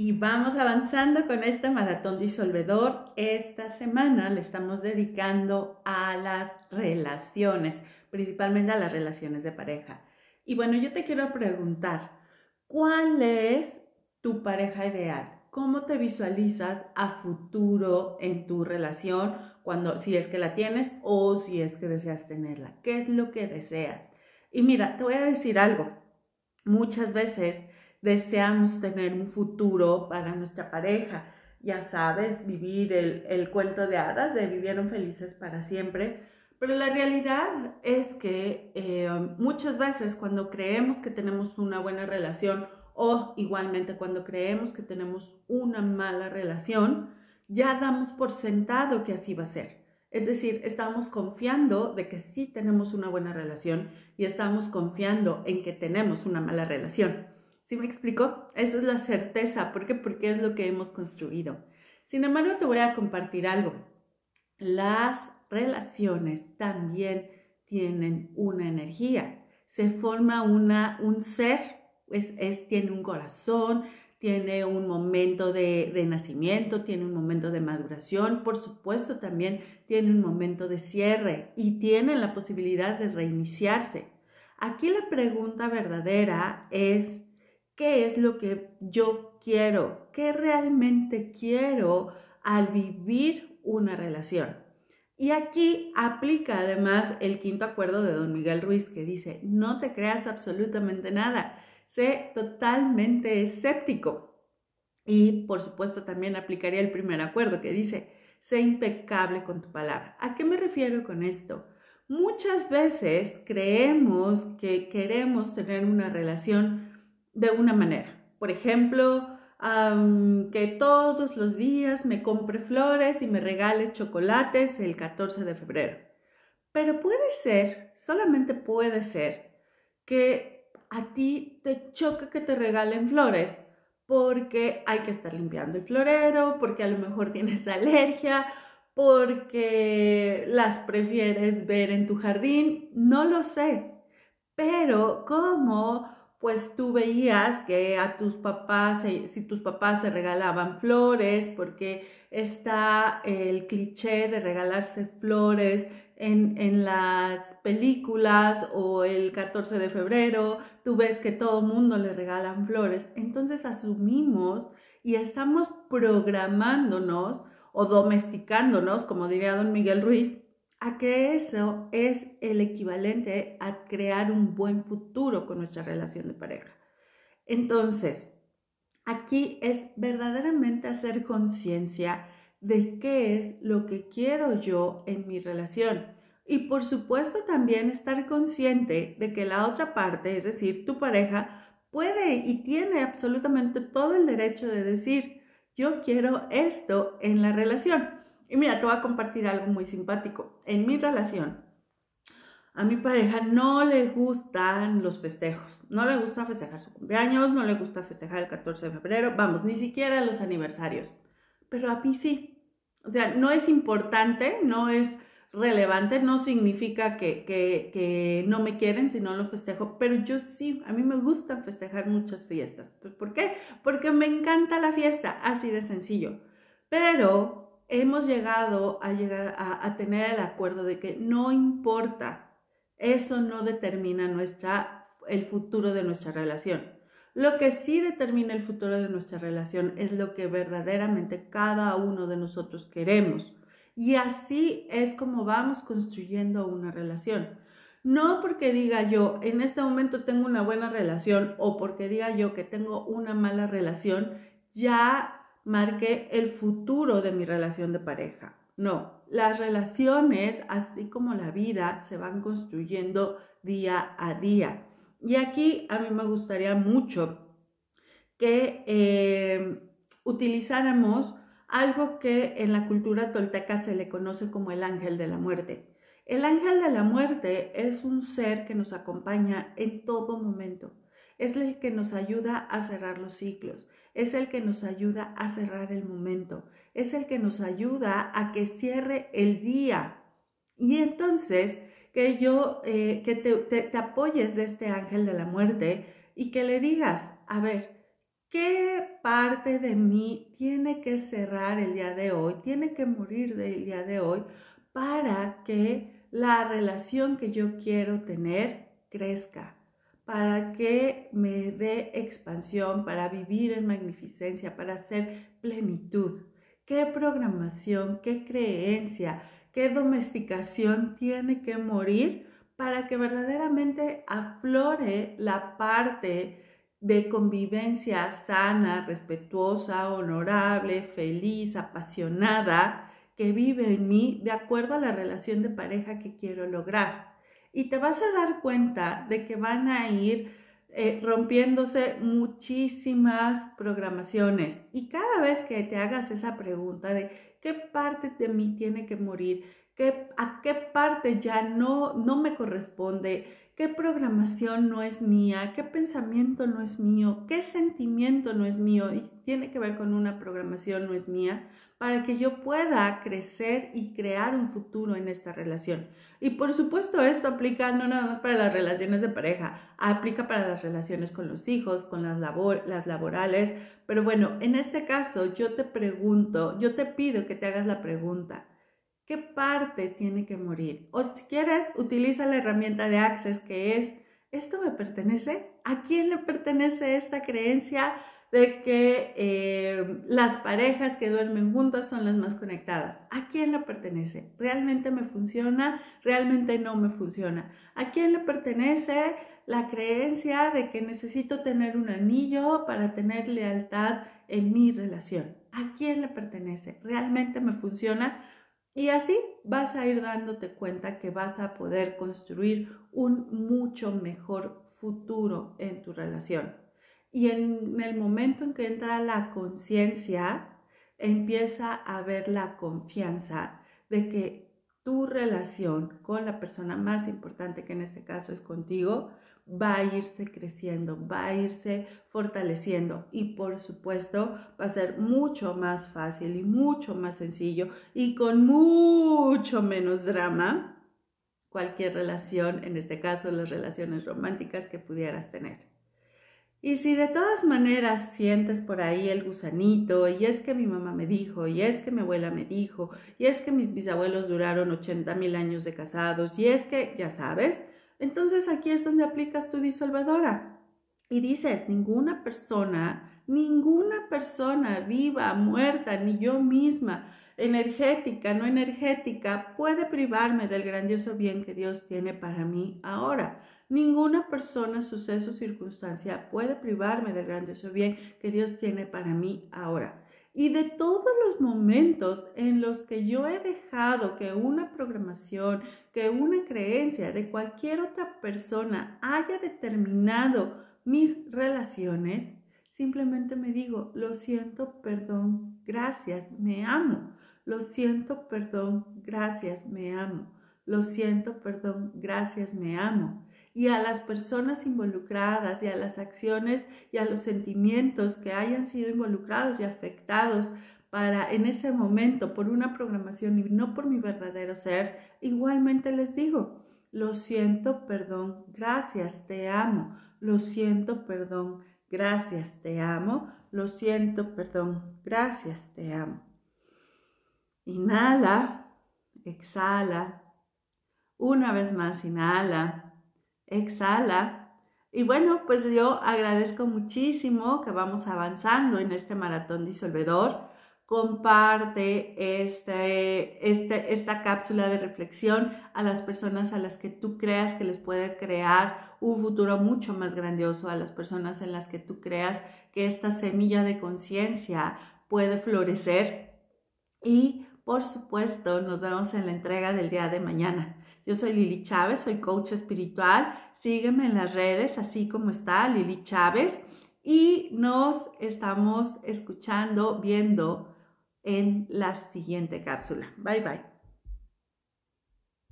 Y vamos avanzando con este maratón disolvedor. Esta semana le estamos dedicando a las relaciones, principalmente a las relaciones de pareja. Y bueno, yo te quiero preguntar, ¿cuál es tu pareja ideal? ¿Cómo te visualizas a futuro en tu relación cuando si es que la tienes o si es que deseas tenerla? ¿Qué es lo que deseas? Y mira, te voy a decir algo. Muchas veces deseamos tener un futuro para nuestra pareja. Ya sabes, vivir el, cuento de hadas de vivieron felices para siempre. Pero la realidad es que eh, muchas veces cuando creemos que tenemos una buena relación o igualmente cuando creemos que tenemos una mala relación, ya damos por sentado que así va a ser. Es decir, estamos confiando de que sí tenemos una buena relación y estamos confiando en que tenemos una mala relación. ¿Sí me explico? Esa es la certeza. ¿Por qué? Porque es lo que hemos construido. Sin embargo, te voy a compartir algo. Las relaciones también tienen una energía. Se forma una, un ser, es, tiene un corazón, tiene un momento de, de, nacimiento, tiene un momento de maduración, por supuesto también tiene un momento de cierre y tiene la posibilidad de reiniciarse. Aquí la pregunta verdadera es, qué es lo que yo quiero, qué realmente quiero al vivir una relación. Y aquí aplica además el quinto acuerdo de don Miguel Ruiz que dice, no te creas absolutamente nada, sé totalmente escéptico. Y por supuesto también aplicaría el primer acuerdo que dice, sé impecable con tu palabra. ¿A qué me refiero con esto? Muchas veces creemos que queremos tener una relación de una manera. Por ejemplo, que todos los días me compre flores y me regale chocolates el 14 de febrero. Pero puede ser, solamente puede ser, que a ti te choque que te regalen flores porque hay que estar limpiando el florero, porque a lo mejor tienes alergia, porque las prefieres ver en tu jardín, no lo sé. Pero como pues tú veías que a tus papás, si tus papás se regalaban flores, porque está el cliché de regalarse flores en, en las películas o el 14 de febrero, tú ves que todo mundo le regalan flores, entonces asumimos y estamos programándonos o domesticándonos, como diría don Miguel Ruiz, a que eso es el equivalente a crear un buen futuro con nuestra relación de pareja. Entonces, aquí es verdaderamente hacer conciencia de qué es lo que quiero yo en mi relación. Y por supuesto también estar consciente de que la otra parte, es decir, tu pareja, puede y tiene absolutamente todo el derecho de decir, yo quiero esto en la relación. Y mira, te voy a compartir algo muy simpático. En mi relación, a mi pareja no le gustan los festejos. No le gusta festejar su cumpleaños, no le gusta festejar el 14 de febrero, vamos, ni siquiera los aniversarios. Pero a mí sí. O sea, no es importante, no es relevante, no significa que, que, que, no me quieren si no lo festejo, pero yo sí, a mí me gusta festejar muchas fiestas. ¿Por qué? Porque me encanta la fiesta, así de sencillo. Pero hemos llegado a, llegar a, tener el acuerdo de que no importa, eso no determina nuestra, el futuro de nuestra relación. Lo que sí determina el futuro de nuestra relación es lo que verdaderamente cada uno de nosotros queremos. Y así es como vamos construyendo una relación. No porque diga yo, en este momento tengo una buena relación o porque diga yo que tengo una mala relación, ya marque el futuro de mi relación de pareja. No, las relaciones, así como la vida, se van construyendo día a día. Y aquí a mí me gustaría mucho que eh, utilizáramos algo que en la cultura tolteca se le conoce como el ángel de la muerte. El ángel de la muerte es un ser que nos acompaña en todo momento. Es el que nos ayuda a cerrar los ciclos es el que nos ayuda a cerrar el momento, es el que nos ayuda a que cierre el día. Y entonces, que yo, eh, que te, te apoyes de este ángel de la muerte y que le digas, a ver, ¿Qué parte de mí tiene que cerrar el día de hoy, tiene que morir del día de hoy para que la relación que yo quiero tener crezca, para que me dé expansión, para vivir en magnificencia, para hacer plenitud? ¿Qué programación, qué creencia, qué domesticación tiene que morir para que verdaderamente aflore la parte de convivencia sana, respetuosa, honorable, feliz, apasionada, que vive en mí de acuerdo a la relación de pareja que quiero lograr. Y te vas a dar cuenta de que van a ir eh, rompiéndose muchísimas programaciones. Y cada vez que te hagas esa pregunta de qué parte de mí tiene que morir, ¿Qué, a qué parte ya no, no me corresponde, qué programación no es mía, qué pensamiento no es mío, qué sentimiento no es mío y tiene que ver con una programación no es mía, para que yo pueda crecer y crear un futuro en esta relación. Y por supuesto esto aplica no nada más para las relaciones de pareja, aplica para las relaciones con los hijos, con las, labor, las laborales, pero bueno, en este caso yo te pregunto, yo te pido que te hagas la pregunta. ¿Qué parte tiene que morir? O si quieres, utiliza la herramienta de Access que es, ¿esto me pertenece? ¿A quién le pertenece esta creencia de que eh, las parejas que duermen juntas son las más conectadas? ¿A quién le pertenece? ¿Realmente me funciona? ¿Realmente no me funciona? ¿A quién le pertenece la creencia de que necesito tener un anillo para tener lealtad en mi relación? ¿A quién le pertenece? ¿Realmente me funciona? Y así vas a ir dándote cuenta que vas a poder construir un mucho mejor futuro en tu relación. Y en el momento en que entra la conciencia, empieza a haber la confianza de que tu relación con la persona más importante, que en este caso es contigo, va a irse creciendo, va a irse fortaleciendo y por supuesto va a ser mucho más fácil y mucho más sencillo y con mucho menos drama cualquier relación, en este caso las relaciones románticas que pudieras tener. Y si de todas maneras sientes por ahí el gusanito, y es que mi mamá me dijo, y es que mi abuela me dijo, y es que mis bisabuelos duraron 80 mil años de casados, y es que, ya sabes, entonces aquí es donde aplicas tu disolvedora y dices, ninguna persona, ninguna persona viva, muerta, ni yo misma, energética, no energética, puede privarme del grandioso bien que Dios tiene para mí ahora. Ninguna persona, suceso, circunstancia puede privarme del grandioso bien que Dios tiene para mí ahora y de todos los momentos en los que yo he dejado que una programación, que una creencia de cualquier otra persona haya determinado mis relaciones, simplemente me digo, lo siento, perdón, gracias, me amo. Lo siento, perdón, gracias, me amo. Lo siento, perdón, gracias, me amo y a las personas involucradas y a las acciones y a los sentimientos que hayan sido involucrados y afectados para en ese momento por una programación y no por mi verdadero ser, igualmente les digo, lo siento, perdón, gracias, te amo, lo siento, perdón, gracias, te amo, lo siento, perdón, gracias, te amo. Inhala, exhala, una vez más, inhala exhala. Y bueno, pues yo agradezco muchísimo que vamos avanzando en este maratón disolvedor. Comparte este, este, esta cápsula de reflexión a las personas a las que tú creas que les puede crear un futuro mucho más grandioso, a las personas en las que tú creas que esta semilla de conciencia puede florecer. Y por supuesto, nos vemos en la entrega del día de mañana. Yo soy Lili Chávez, soy coach espiritual. Sígueme en las redes, así como está Lili Chávez. Y nos estamos escuchando, viendo en la siguiente cápsula. Bye bye.